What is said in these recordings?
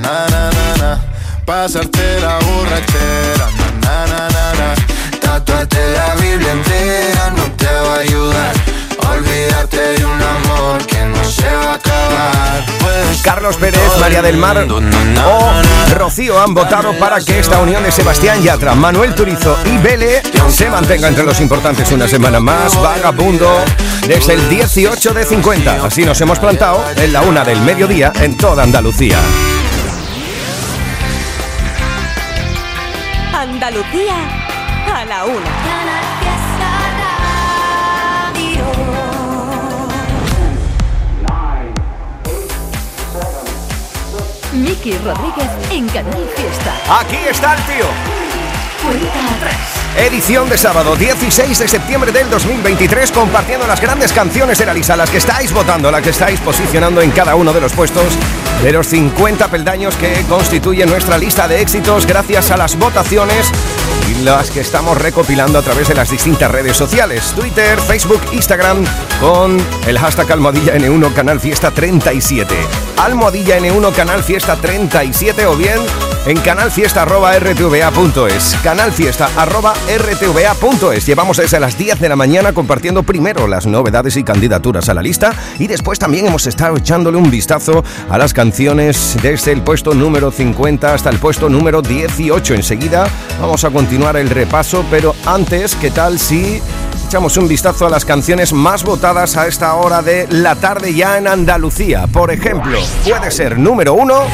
na na na na, pasarte la borrachera, na na na na. Tatuate la Biblia entera no te va a ayudar. Olvídate de un amor que no se va a acabar. Carlos Pérez, María del Mar o Rocío han votado para que esta unión de Sebastián Yatra, Manuel Turizo y Bele se mantenga entre los importantes una semana más. Vagabundo desde el 18 de 50. Así nos hemos plantado en la una del mediodía en toda Andalucía. Andalucía a la una. Miki Rodríguez en Canal Fiesta. Aquí está el tío. Cuenta atrás. Edición de sábado 16 de septiembre del 2023 compartiendo las grandes canciones de la lista, las que estáis votando, las que estáis posicionando en cada uno de los puestos de los 50 peldaños que constituyen nuestra lista de éxitos gracias a las votaciones y las que estamos recopilando a través de las distintas redes sociales, Twitter, Facebook, Instagram, con el hashtag almohadilla N1 Canal Fiesta 37. Almohadilla N1 Canal Fiesta 37 o bien en canalfiesta.rtva.es. Canalfiesta.rtva.es. Llevamos desde las 10 de la mañana compartiendo primero las novedades y candidaturas a la lista y después también hemos estado echándole un vistazo a las canciones desde el puesto número 50 hasta el puesto número 18. Enseguida vamos a continuar el repaso, pero antes, ¿qué tal si echamos un vistazo a las canciones más votadas a esta hora de la tarde ya en Andalucía? Por ejemplo, puede ser número uno.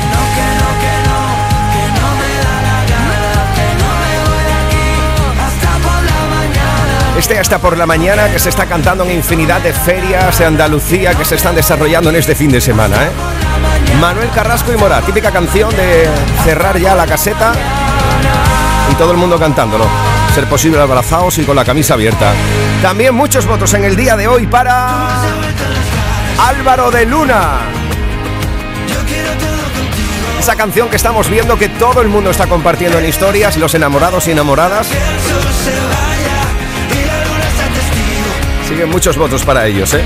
Este hasta por la mañana que se está cantando en infinidad de ferias de Andalucía que se están desarrollando en este fin de semana. ¿eh? Manuel Carrasco y Mora, típica canción de cerrar ya la caseta y todo el mundo cantándolo. Ser posible abrazados y con la camisa abierta. También muchos votos en el día de hoy para Álvaro de Luna. Esa canción que estamos viendo que todo el mundo está compartiendo en historias, los enamorados y enamoradas. Siguen muchos votos para ellos, ¿eh?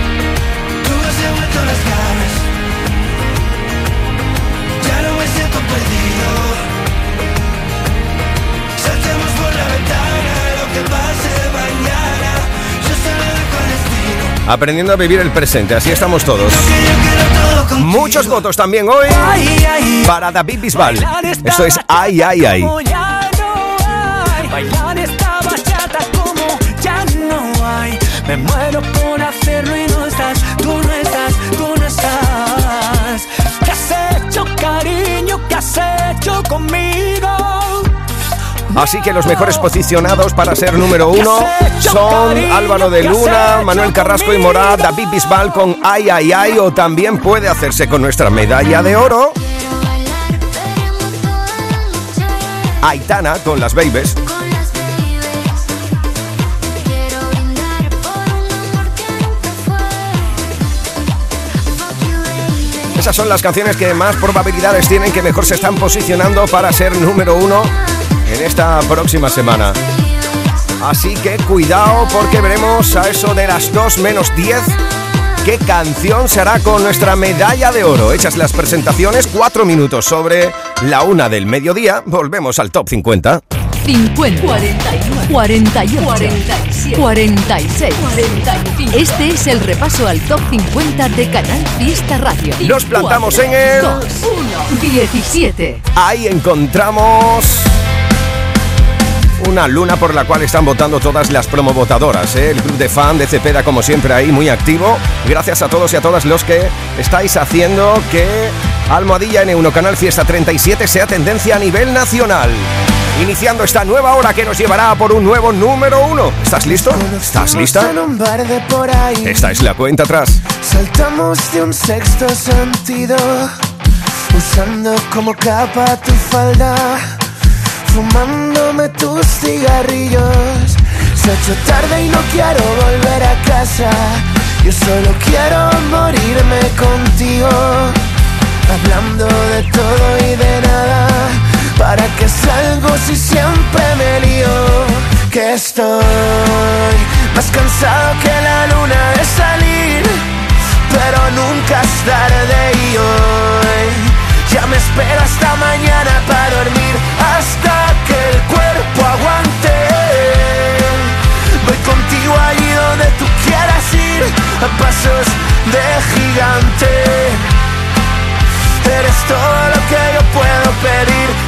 Aprendiendo a vivir el presente, así estamos todos. Muchos votos también hoy para David Bisbal. Esto es Ay, ay, ay. Me muero por hacerlo y no estás, tú no estás, tú no estás. ¿Qué has hecho, cariño? ¿Qué has hecho conmigo? Así que los mejores posicionados para ser número uno son Álvaro de Luna, Manuel Carrasco y Morad, David Bisbal con Ay Ay Ay o también puede hacerse con nuestra medalla de oro. Aitana con las Babies. Esas son las canciones que más probabilidades tienen que mejor se están posicionando para ser número uno en esta próxima semana. Así que cuidado porque veremos a eso de las 2 menos 10 qué canción se hará con nuestra medalla de oro. Hechas las presentaciones, 4 minutos sobre la una del mediodía, volvemos al top 50. 50, 41, 48, 47, 46, 45. Este es el repaso al top 50 de Canal Fiesta Radio. Nos plantamos en el- 2, 1, 17. Ahí encontramos una luna por la cual están votando todas las promovotadoras. ¿eh? El club de fan de Cepeda, como siempre, ahí muy activo. Gracias a todos y a todas los que estáis haciendo que Almohadilla N1 Canal Fiesta 37 sea tendencia a nivel nacional. Iniciando esta nueva hora que nos llevará por un nuevo número uno. ¿Estás listo? ¿Estás lista? Esta es la cuenta atrás. Saltamos de un sexto sentido. usando como capa tu falda, fumándome tus cigarrillos. Se ha hecho tarde y no quiero volver a casa. Yo solo quiero morirme contigo, hablando de todo y de nada. ¿Para que salgo si siempre me lío? Que estoy más cansado que la luna de salir, pero nunca es tarde y hoy ya me espero hasta mañana para dormir, hasta que el cuerpo aguante. Voy contigo allí donde tú quieras ir, a pasos de gigante. Eres todo lo que yo puedo pedir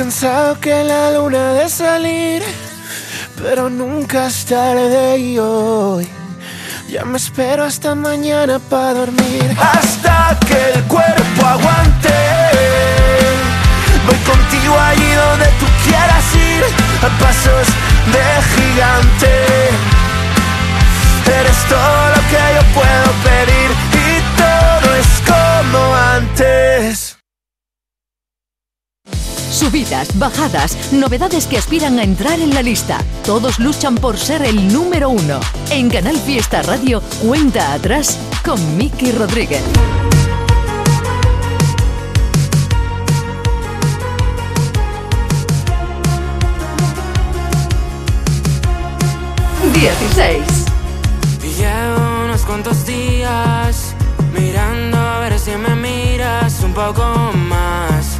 cansado que la luna de salir, pero nunca es tarde y hoy ya me espero hasta mañana para dormir, hasta que el cuerpo aguante. Voy contigo allí donde tú quieras ir, a pasos de gigante. Eres todo lo que yo puedo pedir y todo es como antes. Subidas, bajadas, novedades que aspiran a entrar en la lista. Todos luchan por ser el número uno. En Canal Fiesta Radio, cuenta atrás con Miki Rodríguez. Dieciséis. Llevo unos cuantos días mirando a ver si me miras un poco más,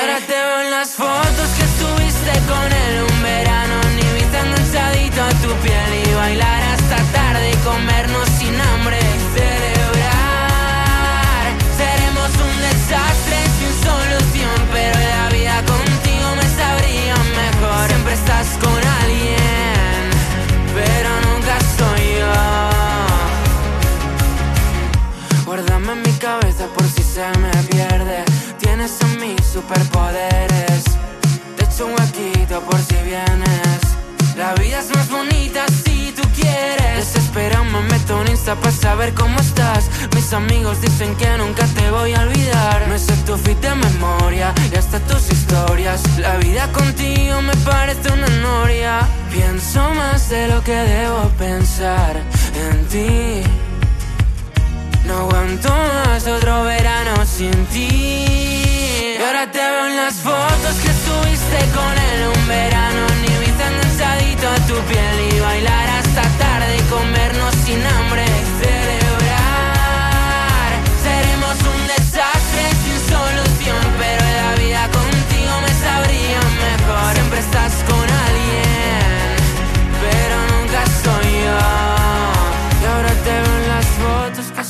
Ahora te veo en las fotos que estuviste con él un verano. Ni viste enganchadito a tu piel y bailar hasta tarde y comernos sin hambre. y Celebrar. Seremos un desastre sin solución, pero la vida contigo me sabría mejor. Siempre estás con alguien, pero nunca soy yo. Guárdame en mi cabeza por si se me pierde. Tienes en mí superpoderes. Te echo un huequito por si vienes. La vida es más bonita si tú quieres. Desesperado me meto en Insta para saber cómo estás. Mis amigos dicen que nunca te voy a olvidar. Me sé tu fit de memoria y hasta tus historias. La vida contigo me parece una noria. Pienso más de lo que debo pensar en ti. No aguanto más otro verano sin ti. Ahora te veo en las fotos que estuviste con él un verano. Ni viste enganchadito a tu piel y bailar hasta tarde y comernos sin hambre. Celebrar. Seremos un desastre sin solución, pero la vida contigo me sabría mejor. Siempre estás con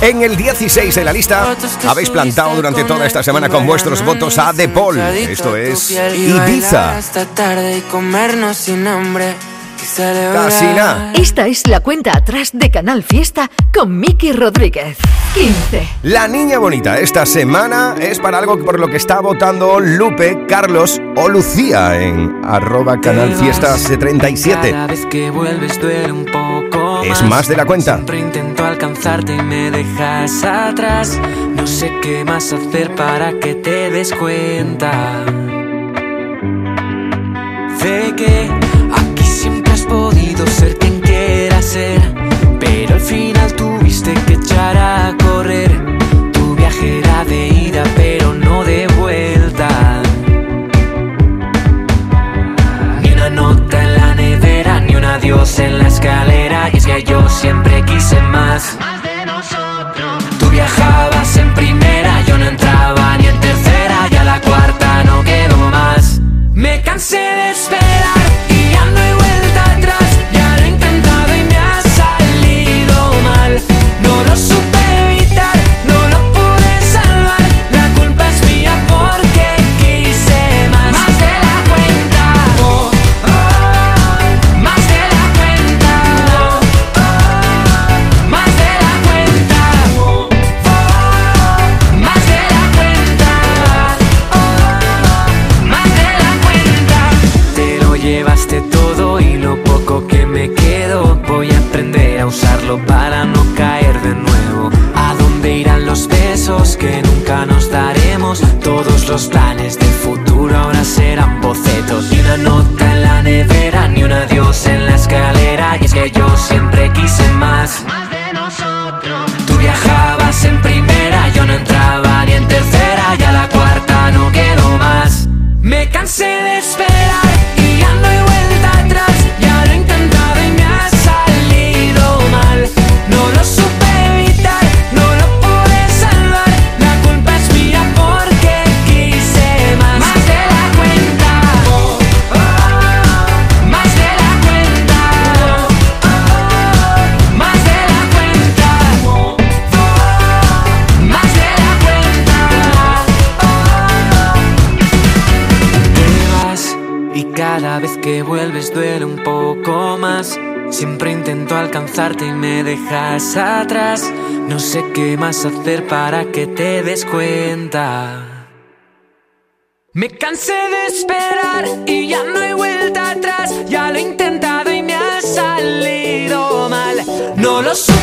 En el 16 de la lista habéis plantado durante toda esta semana con vuestros votos a De Paul. Esto es Ibiza. Hasta tarde y comernos sin hambre. Casina. Esta es la cuenta atrás de Canal Fiesta con Miki Rodríguez. 15. La niña bonita esta semana es para algo por lo que está votando Lupe, Carlos o Lucía en arroba Canal Fiesta 37. Cada vez que vuelves duele un poco Es más de la cuenta. Siempre intento alcanzarte y me dejas atrás. No sé qué más hacer para que te des cuenta. De que aquí siempre has podido ser quien quieras ser. Pero al final tuviste que echar a correr. Tu viaje era de ida, en la escalera. Y es que yo siempre quise más. Los planes del que vuelves duele un poco más. Siempre intento alcanzarte y me dejas atrás. No sé qué más hacer para que te des cuenta. Me cansé de esperar y ya no hay vuelta atrás. Ya lo he intentado y me ha salido mal. No lo supe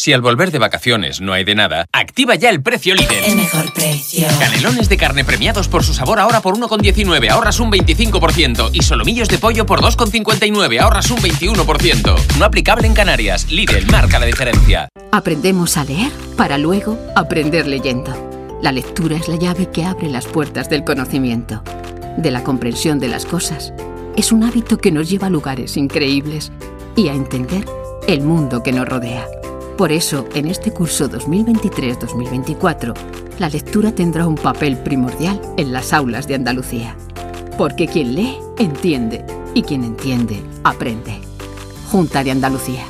Si al volver de vacaciones no hay de nada, activa ya el precio líder. El mejor precio. Canelones de carne premiados por su sabor ahora por 1,19, ahorras un 25%. Y solomillos de pollo por 2,59, ahorras un 21%. No aplicable en Canarias. Lidl marca la diferencia. Aprendemos a leer para luego aprender leyendo. La lectura es la llave que abre las puertas del conocimiento, de la comprensión de las cosas. Es un hábito que nos lleva a lugares increíbles y a entender el mundo que nos rodea. Por eso, en este curso 2023-2024, la lectura tendrá un papel primordial en las aulas de Andalucía. Porque quien lee, entiende, y quien entiende, aprende. Junta de Andalucía.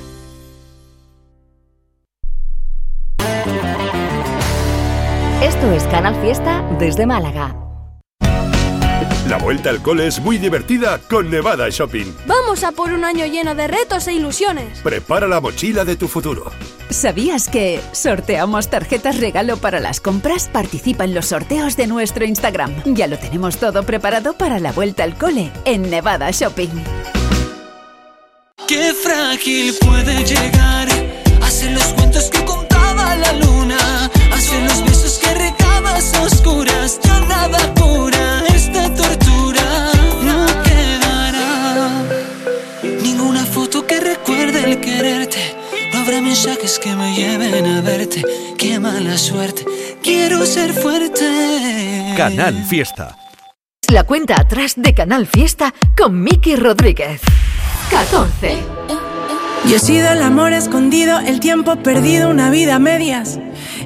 Esto es Canal Fiesta desde Málaga. La vuelta al cole es muy divertida con Nevada Shopping. Vamos a por un año lleno de retos e ilusiones. Prepara la mochila de tu futuro. ¿Sabías que sorteamos tarjetas regalo para las compras? Participa en los sorteos de nuestro Instagram. Ya lo tenemos todo preparado para la vuelta al cole en Nevada Shopping. Qué frágil puede llegar. Hace los cuentos que contaba la luna. Hace los besos que recabas oscuras. Ya nada cura mensajes que me lleven a verte. Qué mala suerte. Quiero ser fuerte. Canal Fiesta. La cuenta atrás de Canal Fiesta con Miki Rodríguez. 14. Yo he sido el amor escondido, el tiempo perdido, una vida a medias.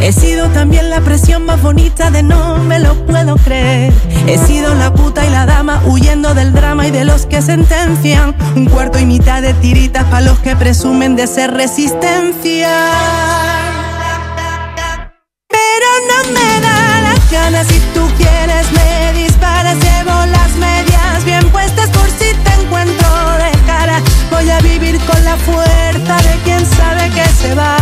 He sido también la presión más bonita de no me lo puedo creer. He sido la puta y la dama huyendo del drama y de los que sentencian. Un cuarto y mitad de tiritas para los que presumen de ser resistencia. Pero no me da las ganas si tú quieres me disparas, llevo las medias bien puestas por si te encuentro de cara. Voy a vivir con la fuerza de quien sabe que se va.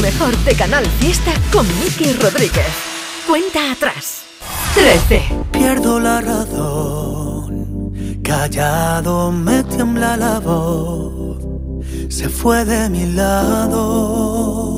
Mejor de Canal Fiesta con Miki Rodríguez. Cuenta atrás. 13. Pierdo la razón, callado me tiembla la voz, se fue de mi lado.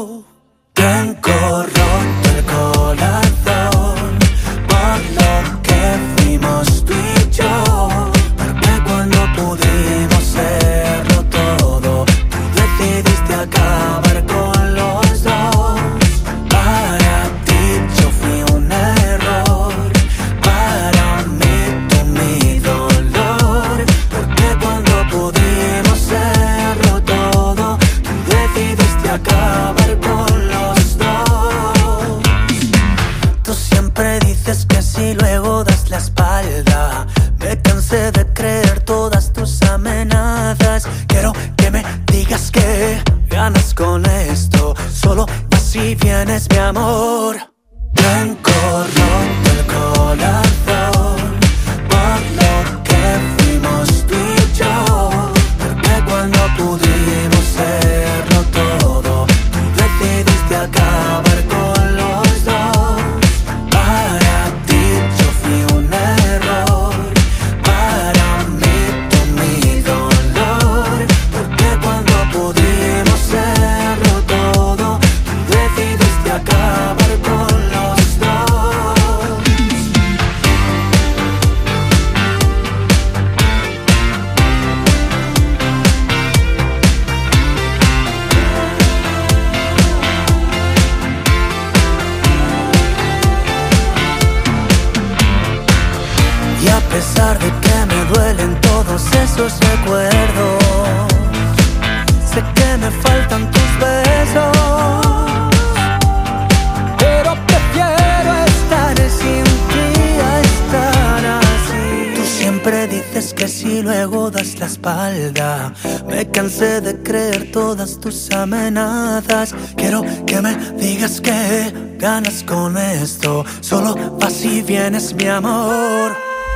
tus amenazas. Quiero que me digas que ganas con esto. Solo vas y vienes, mi amor.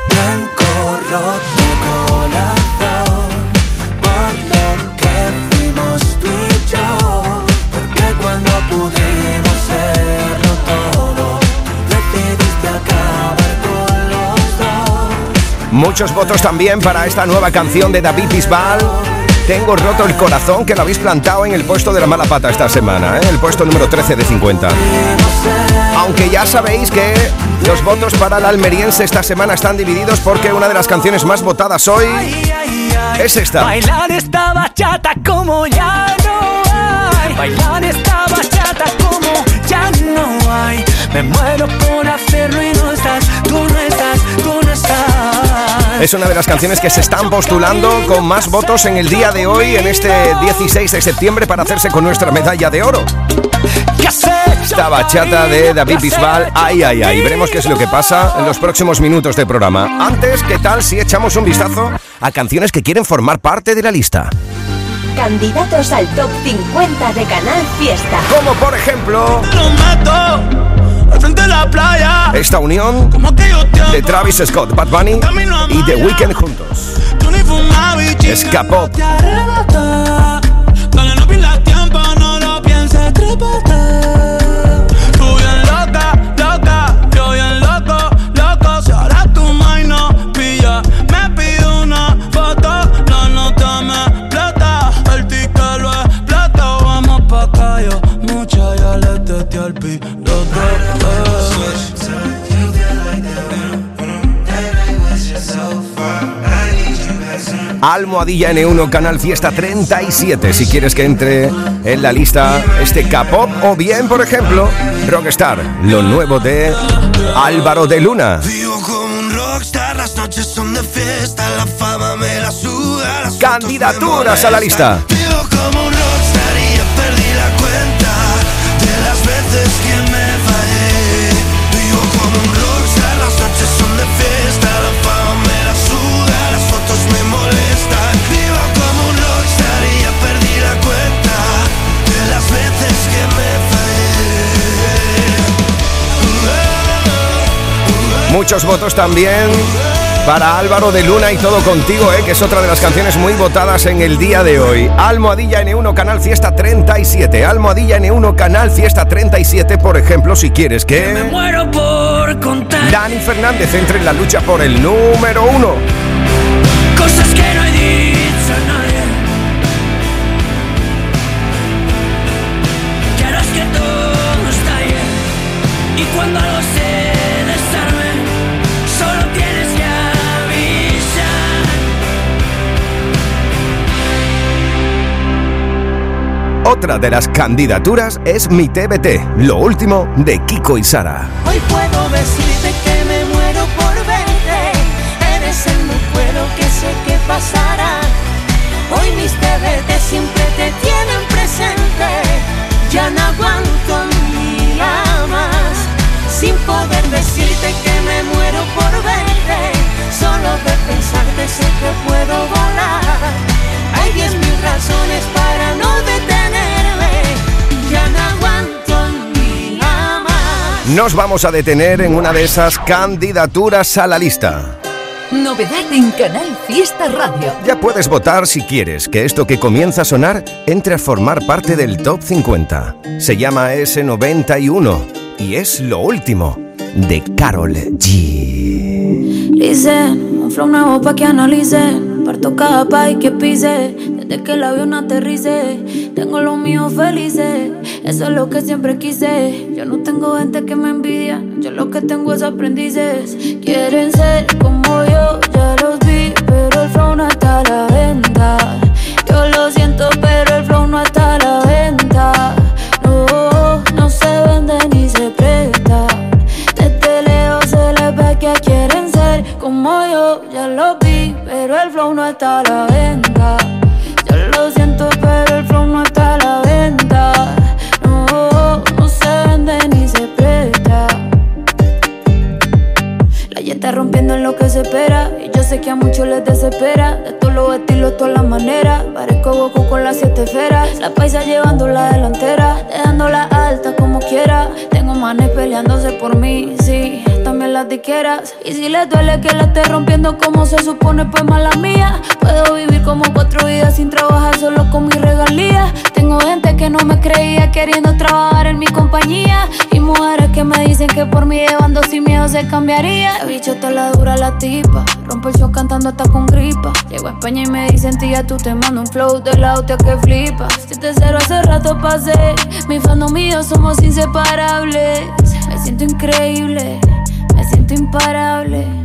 Blanco roto corazón por lo que fuimos tú y yo. Porque cuando pudimos serlo todo. Muchos votos también para esta nueva canción de David Bisbal. Tengo roto el corazón que lo habéis plantado en el puesto de la mala pata esta semana, ¿eh? el puesto número 13 de 50. Aunque ya sabéis que los votos para el almeriense esta semana están divididos porque una de las canciones más votadas hoy es esta. Bailar esta bachata como ya no hay. Bailar esta bachata como ya no hay. Me muero por hacerlo Es una de las canciones que se están postulando con más votos en el día de hoy, en este 16 de septiembre, para hacerse con nuestra medalla de oro. Esta bachata de David Bisbal, ay, ay, ay. Veremos qué es lo que pasa en los próximos minutos del programa. Antes, ¿qué tal si echamos un vistazo a canciones que quieren formar parte de la lista? Candidatos al top 50 de Canal Fiesta. Como por ejemplo, al frente de la playa. esta unión de Travis Scott, Bad Bunny y The Weeknd juntos. Escapó. Te arrebata. Dale, no pierdas tiempo, no lo pienses, Almohadilla N1 Canal Fiesta 37 si quieres que entre en la lista este K-pop o bien, por ejemplo, Rockstar, lo nuevo de Álvaro de Luna. Vivo como un rockstar, las noches son de fiesta, la fama me la suda. las Candidaturas me a la lista. Vivo como un rockstar y ya perdí la cuenta de las veces que Muchos votos también para Álvaro de Luna y todo contigo, ¿eh? que es otra de las canciones muy votadas en el día de hoy. Almohadilla N1 Canal Fiesta 37. Almohadilla N1 Canal Fiesta 37, por ejemplo, si quieres que Muero por contar Dani Fernández entre en la lucha por el número uno. cosas que no he dicho a nadie. Que todo está bien y cuando algo se Otra de las candidaturas es Mi TBT, lo último de Kiko y Sara. Hoy puedo decirte que me muero por verte. Eres el recuerdo que sé que pasará. Hoy mis TBT siempre te tienen presente. Ya no aguanto un día más. Sin poder decirte que me muero por verte. Solo de pensarte sé que puedo volar. Hay diez mil razones para no nos vamos a detener en una de esas candidaturas a la lista. Novedad en Canal Fiesta Radio. Ya puedes votar si quieres que esto que comienza a sonar entre a formar parte del Top 50. Se llama S91 y es lo último de Carol G. Dicen, un flow nuevo pa' que analicen. Parto cada país que pise. Desde que el avión aterrice, tengo los míos felices. Eso es lo que siempre quise. Yo no tengo gente que me envidia. Yo lo que tengo es aprendices. Quieren ser como yo, ya los vi. Pero el flow no está a la venta. Yo lo siento, pero el flow no está a la venta. No, no se vende ni se presta. Desde lejos se les ve que quieren ser como yo, ya lo vi. Pero el flow no está a la venta. Les desespera. De todos los estilos, todas las maneras. Parezco Goku con las siete esferas. La paisa llevando la delantera. Dejándola alta como quiera. Tengo manes peleándose por mí, sí. También las diqueras. Y si les duele que la esté rompiendo como se supone, pues mala mía. Puedo vivir como cuatro vidas sin trabajar solo con mis regalías. Tengo gente que no me creía queriendo trabajar mi compañía. Y mujeres que me dicen que por mí llevando sin miedo se cambiaría. El bicho está la dura la tipa. Rompo el show cantando hasta con gripa. Llego a España y me dicen, tía, tú te mando un flow del auto que flipa. Si cero hace rato pasé. Mi fandom mío somos inseparables. Me siento increíble. Me siento imparable.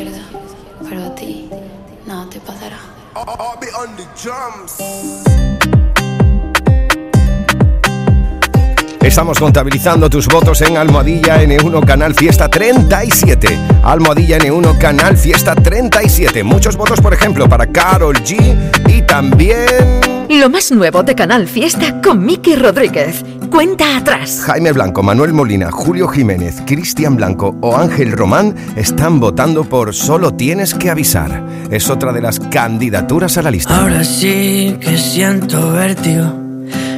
Izquierda, pero a ti nada te pasará. Estamos contabilizando tus votos en Almohadilla N1 Canal Fiesta 37. Almohadilla N1 Canal Fiesta 37. Muchos votos, por ejemplo, para Carol G y también Lo más nuevo de Canal Fiesta con Miki Rodríguez. Cuenta atrás. Jaime Blanco, Manuel Molina, Julio Jiménez, Cristian Blanco o Ángel Román están votando por Solo tienes que avisar. Es otra de las candidaturas a la lista. Ahora sí que siento vértigo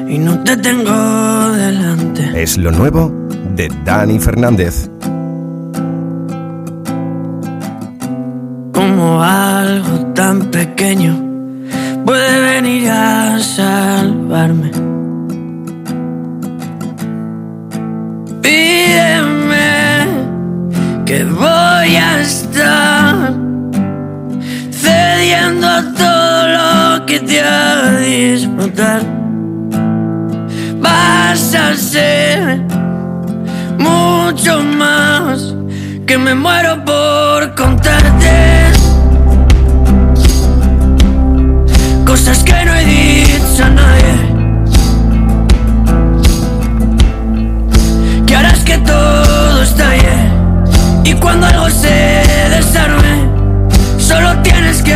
y no te tengo delante. Es lo nuevo de Dani Fernández. Como algo tan pequeño puede venir a salvarme. Pídeme que voy a estar cediendo a todo lo que te haga disfrutar. Vas a ser mucho más que me muero por contarte. Cosas que no he dicho a nadie. Todo estalle. Y cuando algo se desarme, solo tienes que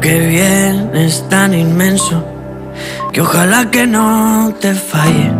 Lo que viene es tan inmenso que ojalá que no te falle.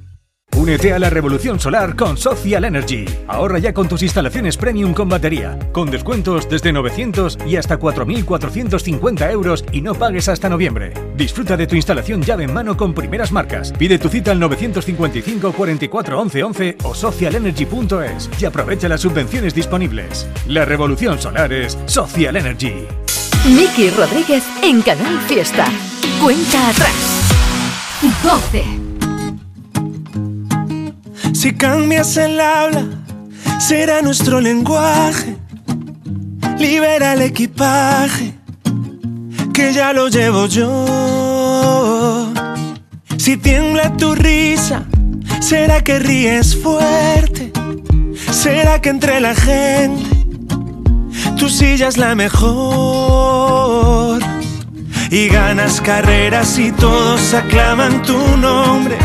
Únete a la revolución solar con Social Energy. Ahorra ya con tus instalaciones premium con batería, con descuentos desde 900 y hasta 4.450 euros y no pagues hasta noviembre. Disfruta de tu instalación llave en mano con primeras marcas. Pide tu cita al 955 44 11 11 o socialenergy.es y aprovecha las subvenciones disponibles. La revolución solar es Social Energy. Miki Rodríguez en Canal Fiesta. Cuenta atrás. 12. Si cambias el habla, será nuestro lenguaje. Libera el equipaje, que ya lo llevo yo. Si tiembla tu risa, será que ríes fuerte. Será que entre la gente tu silla es la mejor. Y ganas carreras y todos aclaman tu nombre.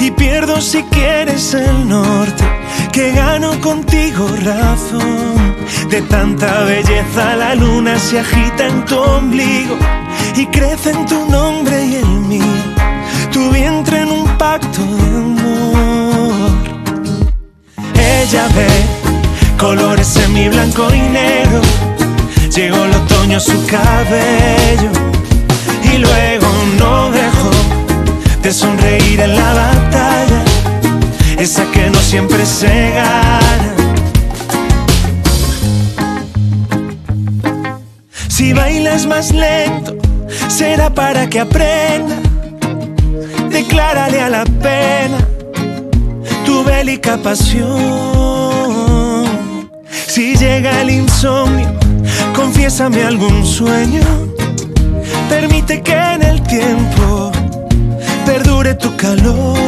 Y pierdo si quieres el norte, que gano contigo razón. De tanta belleza la luna se agita en tu ombligo y crece en tu nombre y el mío. Tu vientre en un pacto de amor. Ella ve colores en mi blanco y negro. Llegó el otoño a su cabello y luego no dejó de sonreír en la batalla, esa que no siempre se gana. Si bailas más lento, será para que aprenda. Declárale a la pena tu bélica pasión. Si llega el insomnio, confiésame algún sueño. Permite que en el tiempo tu calor.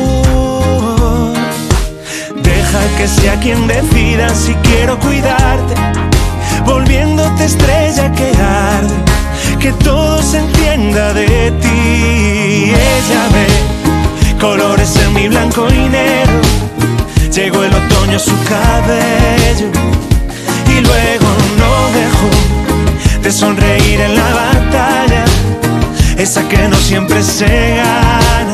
Deja que sea quien decida si quiero cuidarte, volviéndote estrella que arde, que todo se entienda de ti. Ella ve colores en mi blanco y negro, llegó el otoño a su cabello y luego no dejó de sonreír en la batalla, esa que no siempre se gana.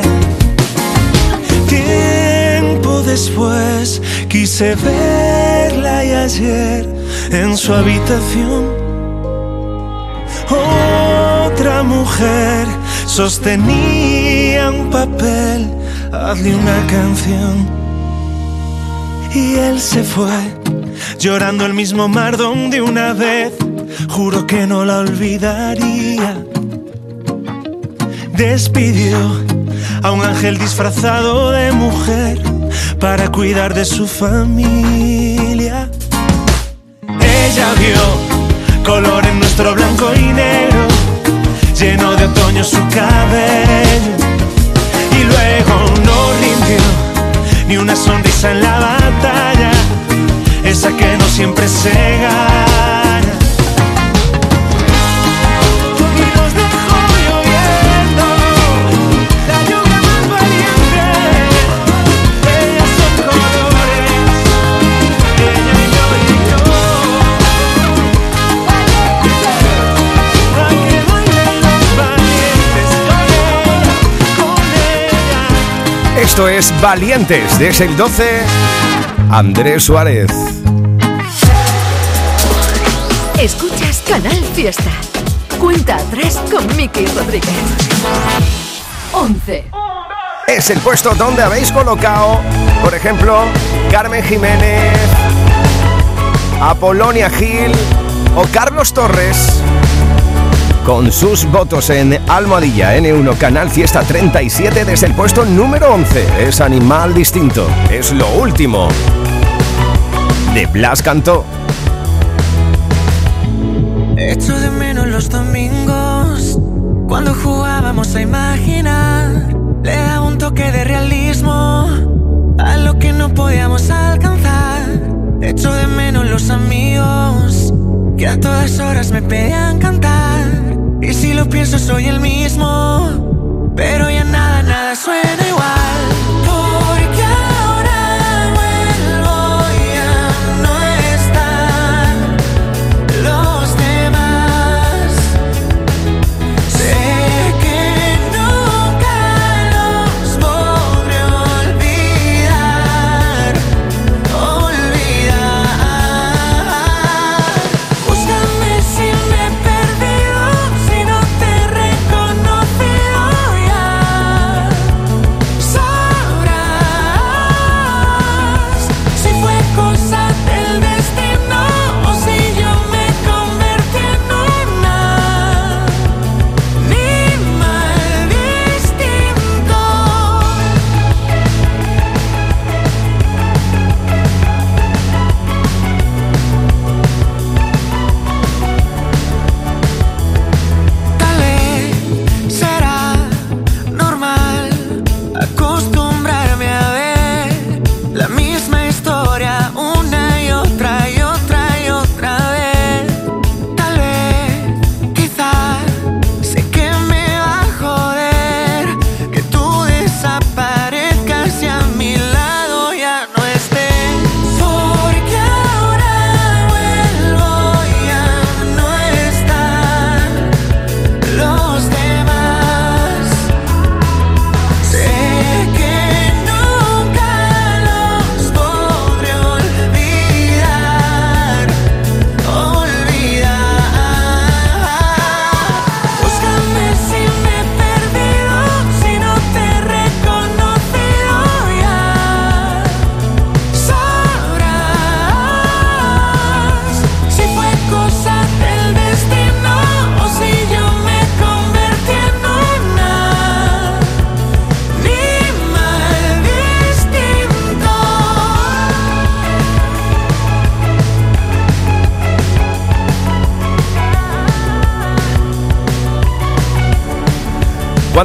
Tiempo después quise verla y ayer en su habitación otra mujer sostenía un papel, hazle una canción. Y él se fue, llorando el mismo mar donde una vez juro que no la olvidaría. Despidió a un ángel disfrazado de mujer para cuidar de su familia. Ella vio color en nuestro blanco y negro, lleno de otoño su cabello. Y luego no rindió ni una sonrisa en la batalla, esa que no siempre se gana. Esto es Valientes, desde el 12, Andrés Suárez. Escuchas Canal Fiesta. Cuenta atrás con Miki Rodríguez. 11. Es el puesto donde habéis colocado, por ejemplo, Carmen Jiménez, Apolonia Gil o Carlos Torres. Con sus votos en Almohadilla N1 Canal Fiesta 37 desde el puesto número 11. Es Animal Distinto. Es lo último. De Blas Cantó. Echo de menos los domingos cuando jugábamos a imaginar. Le daba un toque de realismo a lo que no podíamos alcanzar. Echo de menos los amigos que a todas horas me pedían cantar. Y si lo pienso soy el mismo, pero ya nada, nada suena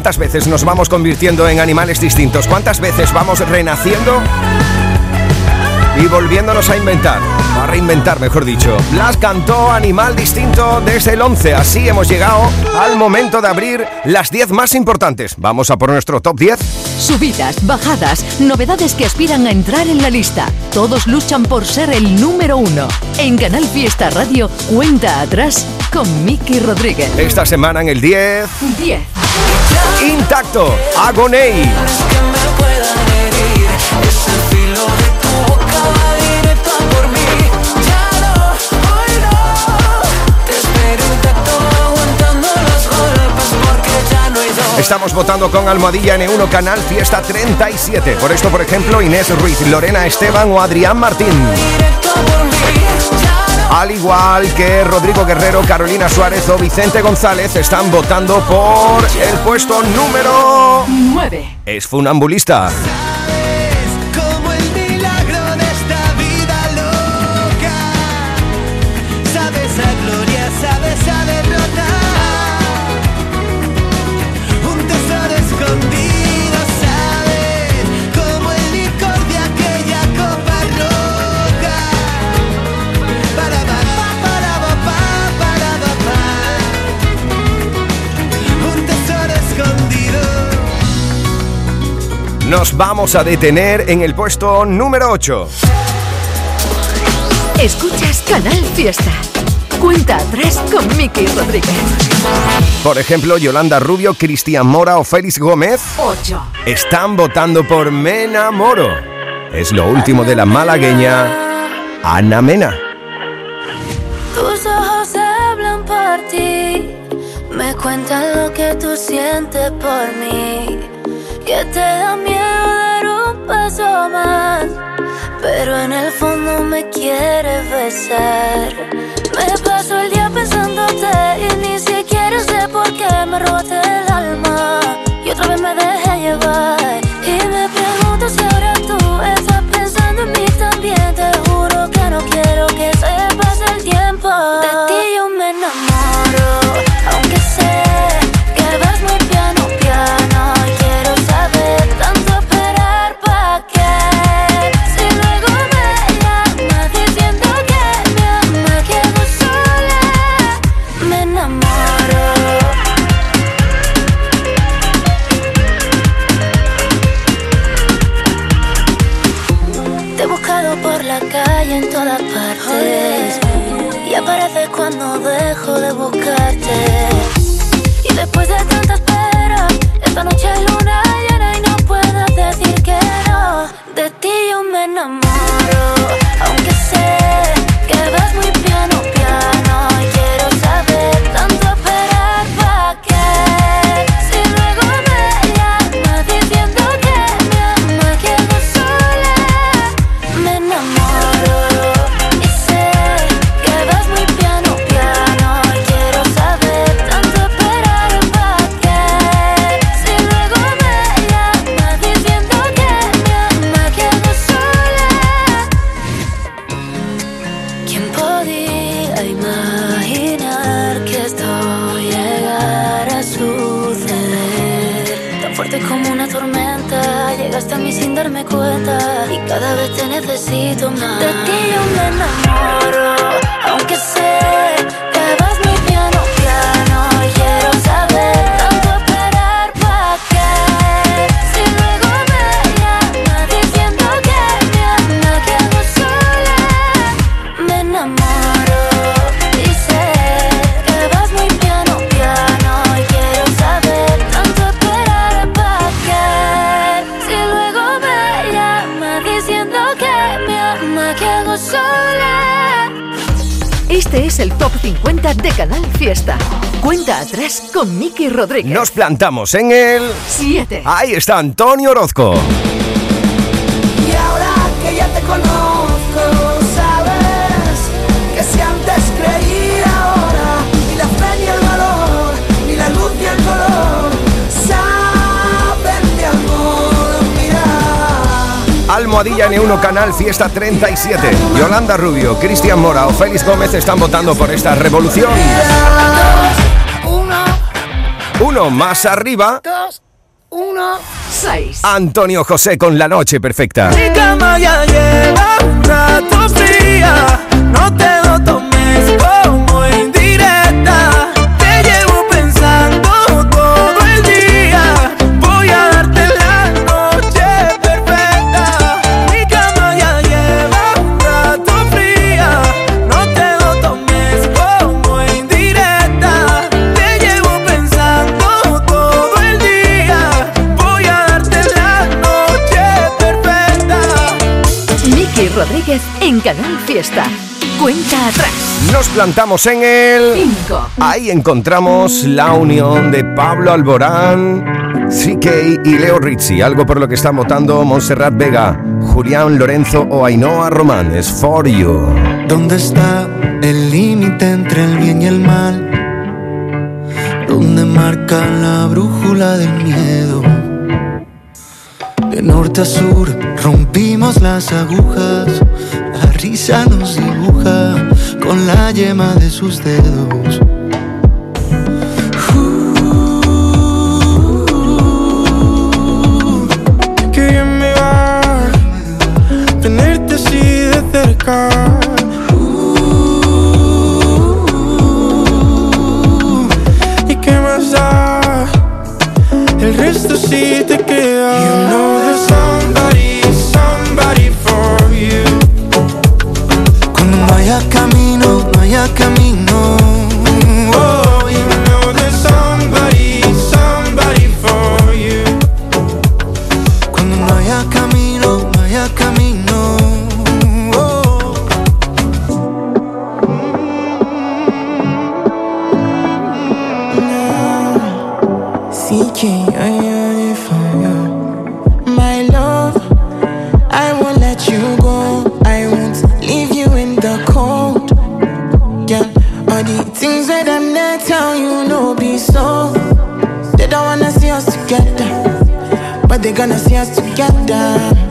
¿Cuántas veces nos vamos convirtiendo en animales distintos? ¿Cuántas veces vamos renaciendo y volviéndonos a inventar? A reinventar, mejor dicho. Blas cantó Animal Distinto desde el 11. Así hemos llegado al momento de abrir las 10 más importantes. Vamos a por nuestro top 10. Subidas, bajadas, novedades que aspiran a entrar en la lista. Todos luchan por ser el número uno. En Canal Fiesta Radio, cuenta atrás con Miki Rodríguez. Esta semana en el 10. 10. Intacto, Agonei. Estamos votando con Almohadilla N1 Canal Fiesta 37. Por esto, por ejemplo, Inés Ruiz, Lorena Esteban o Adrián Martín. Al igual que Rodrigo Guerrero, Carolina Suárez o Vicente González están votando por el puesto número 9. Es funambulista. Nos vamos a detener en el puesto número 8. Escuchas Canal Fiesta. Cuenta atrás con Miki Rodríguez. Por ejemplo, Yolanda Rubio, Cristian Mora o Félix Gómez 8. están votando por Me enamoro. Es lo último de la malagueña Ana Mena. Tus ojos hablan por ti, me cuentan lo que tú sientes por mí, que te da miedo dar un paso más, pero en el fondo me quieres besar. Me paso el día pensándote y ni siquiera sé por qué me robaste el alma y otra vez me dejé llevar Fiesta. Cuenta atrás con Miki Rodríguez. Nos plantamos en el 7. Ahí está Antonio Orozco. Almohadilla N1 Canal Fiesta 37. Yolanda Rubio, Cristian Mora o Félix Gómez están votando por esta revolución. Uno, más arriba, dos, uno, 6. Antonio José con La Noche Perfecta. No te lo tomes como indirecta. En Canal Fiesta. Cuenta atrás. Nos plantamos en el... 5. Ahí encontramos la unión de Pablo Alborán, CK y Leo Rizzi, algo por lo que están votando Montserrat Vega, Julián Lorenzo o Ainhoa Román. Es For You. ¿Dónde está el límite entre el bien y el mal? ¿Dónde marca la brújula del miedo? De norte a sur rompimos las agujas, la risa nos dibuja con la yema de sus dedos. Que bien me va tenerte así de cerca. ¿Y qué más da? El resto sí te queda. come they gonna see us together.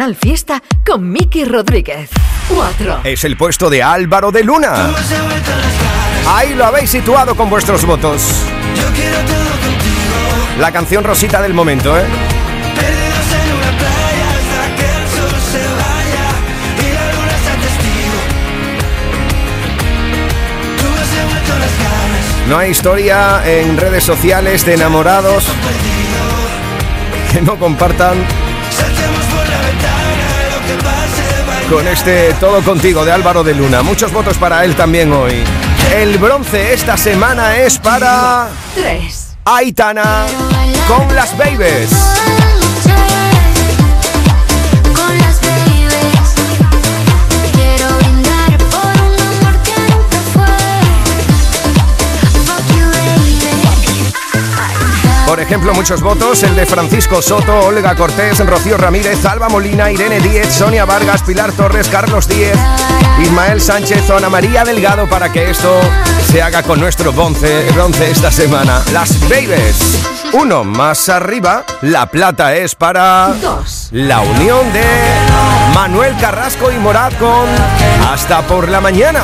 Canal Fiesta con Miki Rodríguez. 4. Es el puesto de Álvaro de Luna. Ahí lo habéis situado con vuestros votos. La canción rosita del momento, ¿eh? No hay historia en redes sociales de enamorados que no compartan con este Todo Contigo de Álvaro de Luna. Muchos votos para él también hoy. El bronce esta semana es para 3. Aitana con las Babies. Por ejemplo, muchos votos, el de Francisco Soto, Olga Cortés, Rocío Ramírez, Alba Molina, Irene Díez, Sonia Vargas, Pilar Torres, Carlos Díez, Ismael Sánchez, Ana María Delgado, para que esto se haga con nuestro bronce, bronce esta semana. Las Babies. Uno más arriba, la plata es para Dos. la unión de Manuel Carrasco y Morat con Hasta por la mañana.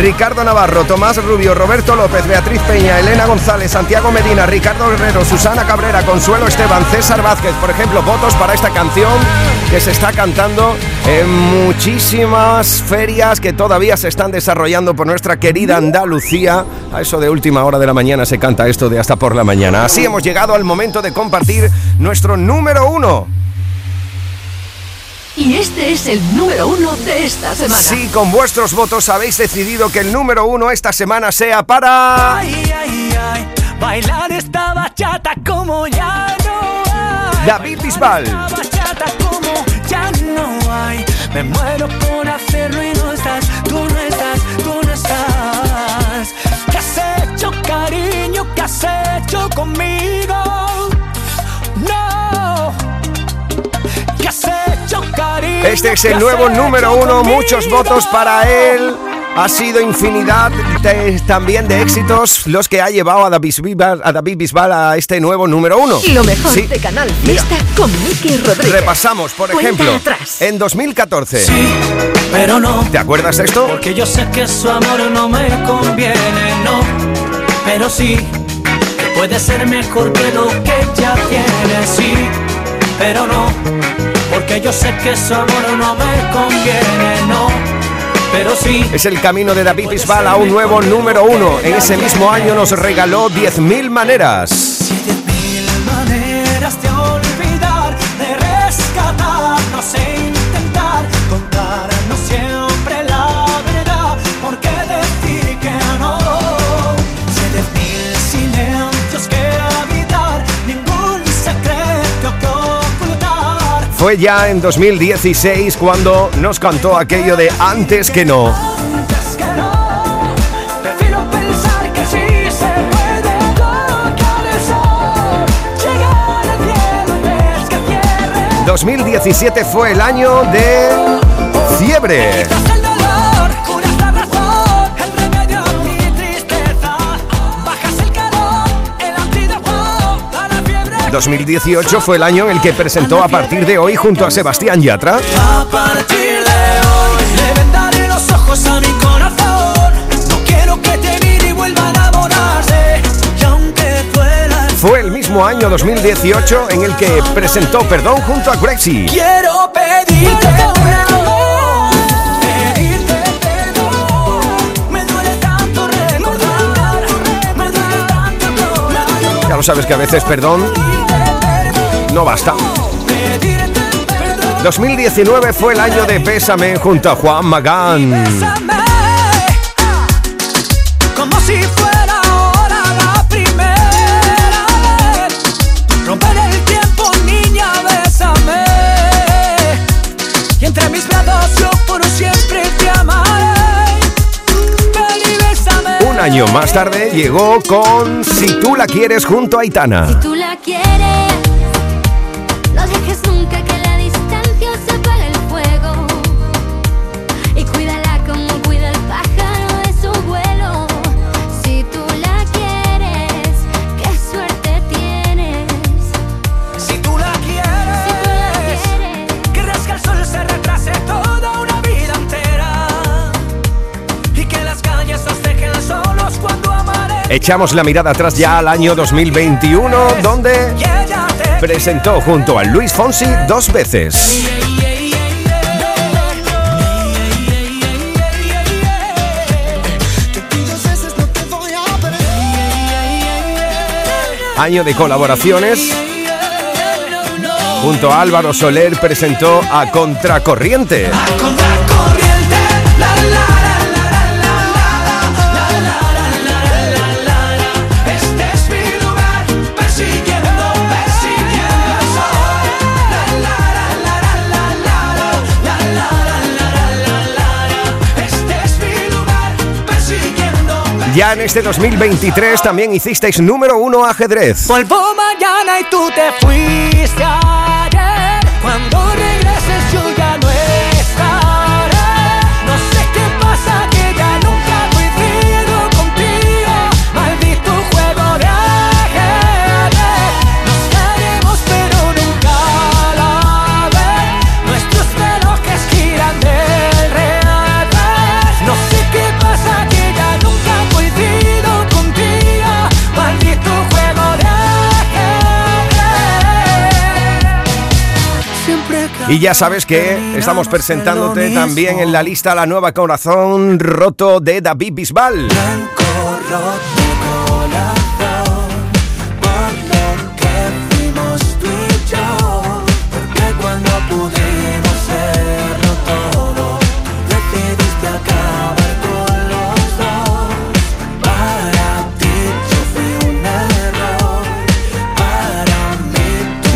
Ricardo Navarro, Tomás Rubio, Roberto López, Beatriz Peña, Elena González, Santiago Medina, Ricardo Guerrero, Susana Cabrera, Consuelo Esteban, César Vázquez, por ejemplo, votos para esta canción que se está cantando en muchísimas ferias que todavía se están desarrollando por nuestra querida Andalucía. A eso de última hora de la mañana se canta esto de hasta por la mañana. Así hemos llegado al momento de compartir nuestro número uno. Y este es el número uno de esta semana. Si con vuestros votos habéis decidido que el número uno esta semana sea para... Ay, ay, ay, bailar esta bachata como ya no hay. David Bisbal. Esta bachata como ya no hay. Me muero por hacerlo y no estás, tú no estás, tú no estás. ¿Qué has hecho, cariño? ¿Qué has hecho Este es el nuevo número uno, muchos votos para él. Ha sido infinidad de- también de éxitos los que ha llevado a David Bisbal a, David Bisbal a este nuevo número uno. Lo mejor Sí. de Canal Fiesta con Miki Rodríguez. Repasamos, por Cuenta ejemplo, atrás. en 2014. pero no. ¿Te acuerdas de esto? Porque yo sé que su amor no me conviene, no. Pero sí, que puede ser mejor que lo que ya tiene, sí. Pero no, porque yo sé que amor no me conviene, no. Pero sí. Es el camino de David Bisbal a un nuevo número uno. En ese mismo año nos regaló 10.000 maneras. Fue ya en 2016 cuando nos cantó aquello de Antes que no. ...2017 fue el año de... ...Fiebre... 2018 fue el año en el que presentó a partir de hoy junto a Sebastián Yatra. A partir de hoy le vendaré los ojos a mi corazón. No quiero que te mire y vuelva a enamorarse. Y aunque duela, Fue el mismo año 2018 en el que presentó Perdón junto a Grexy. quiero pedirte perdón. Ya lo sabes que a veces perdón no basta. 2019 fue el año de Pésame junto a Juan Magán. Bésame, como si fuera ahora la primera vez. Romper el tiempo, niña, bésame. Y entre mis brazos yo por siempre te amaré. Ven y bésame. Un año más tarde llegó con Si tú la quieres junto a Aitana. Echamos la mirada atrás ya al año 2021, donde presentó junto a Luis Fonsi dos veces. Año de colaboraciones. Junto a Álvaro Soler presentó a Contracorriente. Este Ya en este 2023 también hicisteis número uno ajedrez. Vuelvo mañana y tú te fuiste ayer. Cuando Y ya sabes que estamos presentándote también en la lista la nueva corazón roto de David Bisbal.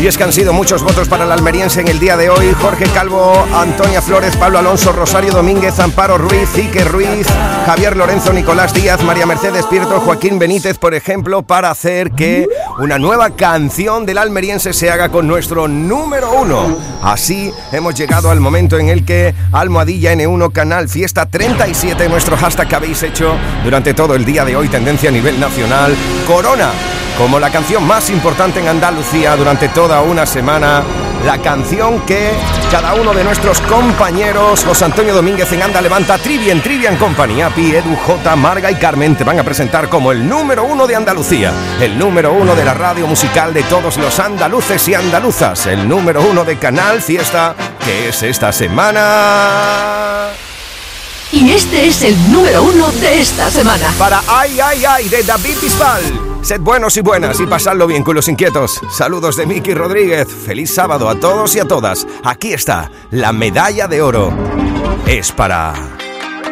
Y es que han sido muchos votos para el almeriense en el día de hoy. Jorge Calvo, Antonia Flores, Pablo Alonso, Rosario Domínguez, Amparo Ruiz, Ique Ruiz, Javier Lorenzo, Nicolás Díaz, María Mercedes Pierto, Joaquín Benítez, por ejemplo, para hacer que una nueva canción del almeriense se haga con nuestro número uno. Así hemos llegado al momento en el que Almohadilla N1 Canal Fiesta 37, nuestro hashtag que habéis hecho durante todo el día de hoy, tendencia a nivel nacional, Corona como la canción más importante en Andalucía durante toda una semana, la canción que cada uno de nuestros compañeros, José Antonio Domínguez en Anda Levanta, Trivian, Trivian Company, Api, Edu, J, Marga y Carmen te van a presentar como el número uno de Andalucía, el número uno de la radio musical de todos los andaluces y andaluzas, el número uno de Canal Fiesta, que es esta semana. Y este es el número uno de esta semana. Para Ay, Ay, Ay de David Bisbal. Sed buenos y buenas y pasadlo bien, con los inquietos. Saludos de Miki Rodríguez. Feliz sábado a todos y a todas. Aquí está, la medalla de oro. Es para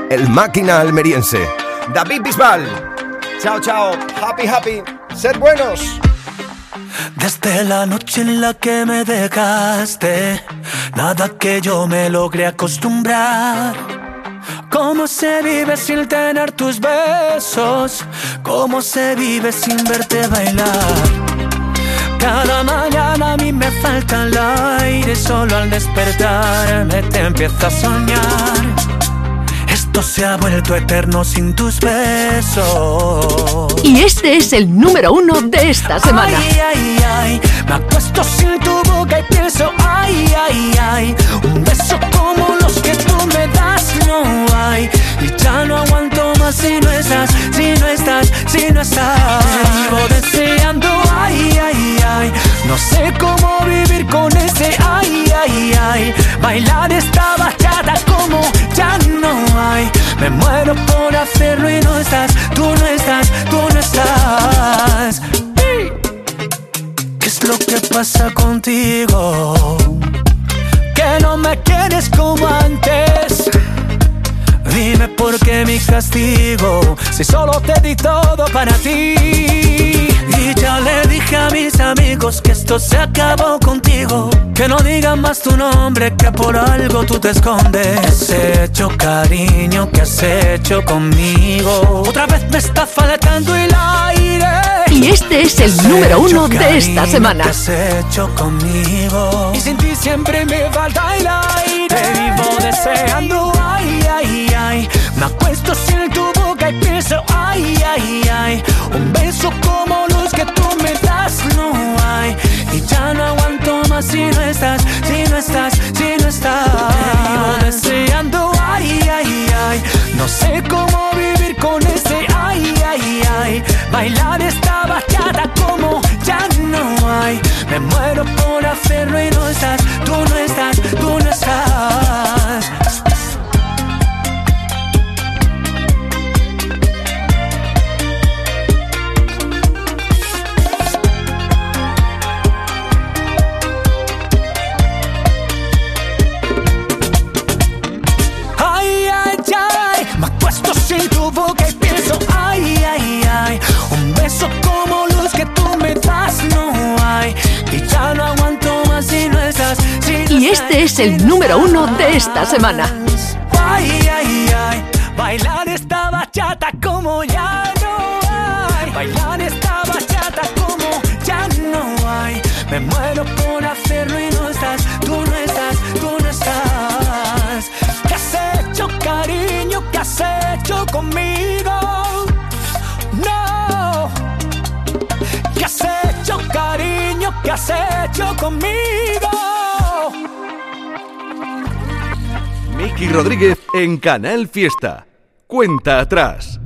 el máquina almeriense, David Bisbal. Chao, chao. Happy, happy. Sed buenos. Desde la noche en la que me dejaste, nada que yo me logre acostumbrar. ¿Cómo se vive sin tener tus besos? ¿Cómo se vive sin verte bailar? Cada mañana a mí me falta el aire, solo al despertarme te empiezo a soñar. Esto se ha vuelto eterno sin tus besos. Y este es el número uno de esta semana. Ay, ay, ay, me acuesto sin tu boca y pienso, ay, ay, ay, un beso como no hay. Y ya no aguanto más si no estás, si no estás, si no estás. Te deseando, ay, ay, ay, no sé cómo vivir con ese, ay, ay, ay. Bailar esta bachata como ya no hay. Me muero por hacerlo y no estás, tú no estás, tú no estás. ¿Qué es lo que pasa contigo? Que no me quieres como antes. Dime por qué mi castigo, si solo te di todo para ti. Y ya le dije a mis amigos que esto se acabó contigo. Que no digan más tu nombre, que por algo tú te escondes. ¿Qué has hecho, cariño? ¿Qué has hecho conmigo? Otra vez me está faltando el aire. Y este es el ¿Qué has número hecho, uno de esta semana. ¿Qué has hecho conmigo? Y sin ti siempre me falta el aire. Te vivo deseando, ay, ay. Me acuesto sin tu boca y pienso, ay, ay, ay. Un beso como los que tú me das, no hay. Y ya no aguanto más si no estás, si no estás, si no estás. Te vivo deseando, ay, ay, ay. No sé cómo vivir con ese, ay, ay, ay. Bailar esta bachata como ya no hay. Me muero por hacerlo y no estás, tú no estás, tú no estás. Ay, ay, un beso como los que tú me das no hay. Y ya no aguanto más si no estás, si no Y este es el número uno de esta semana. Ay, ay, ay, bailar esta bachata como ya no hay. Bailar esta bachata como ya no hay. Me muero por hacerlo y no estás, tú no estás, tú no estás. ¿Qué has hecho, cariño? ¿Qué has hecho conmigo? Cariño? ¿Qué has hecho conmigo? Miki Rodríguez en Canal Fiesta. Cuenta atrás.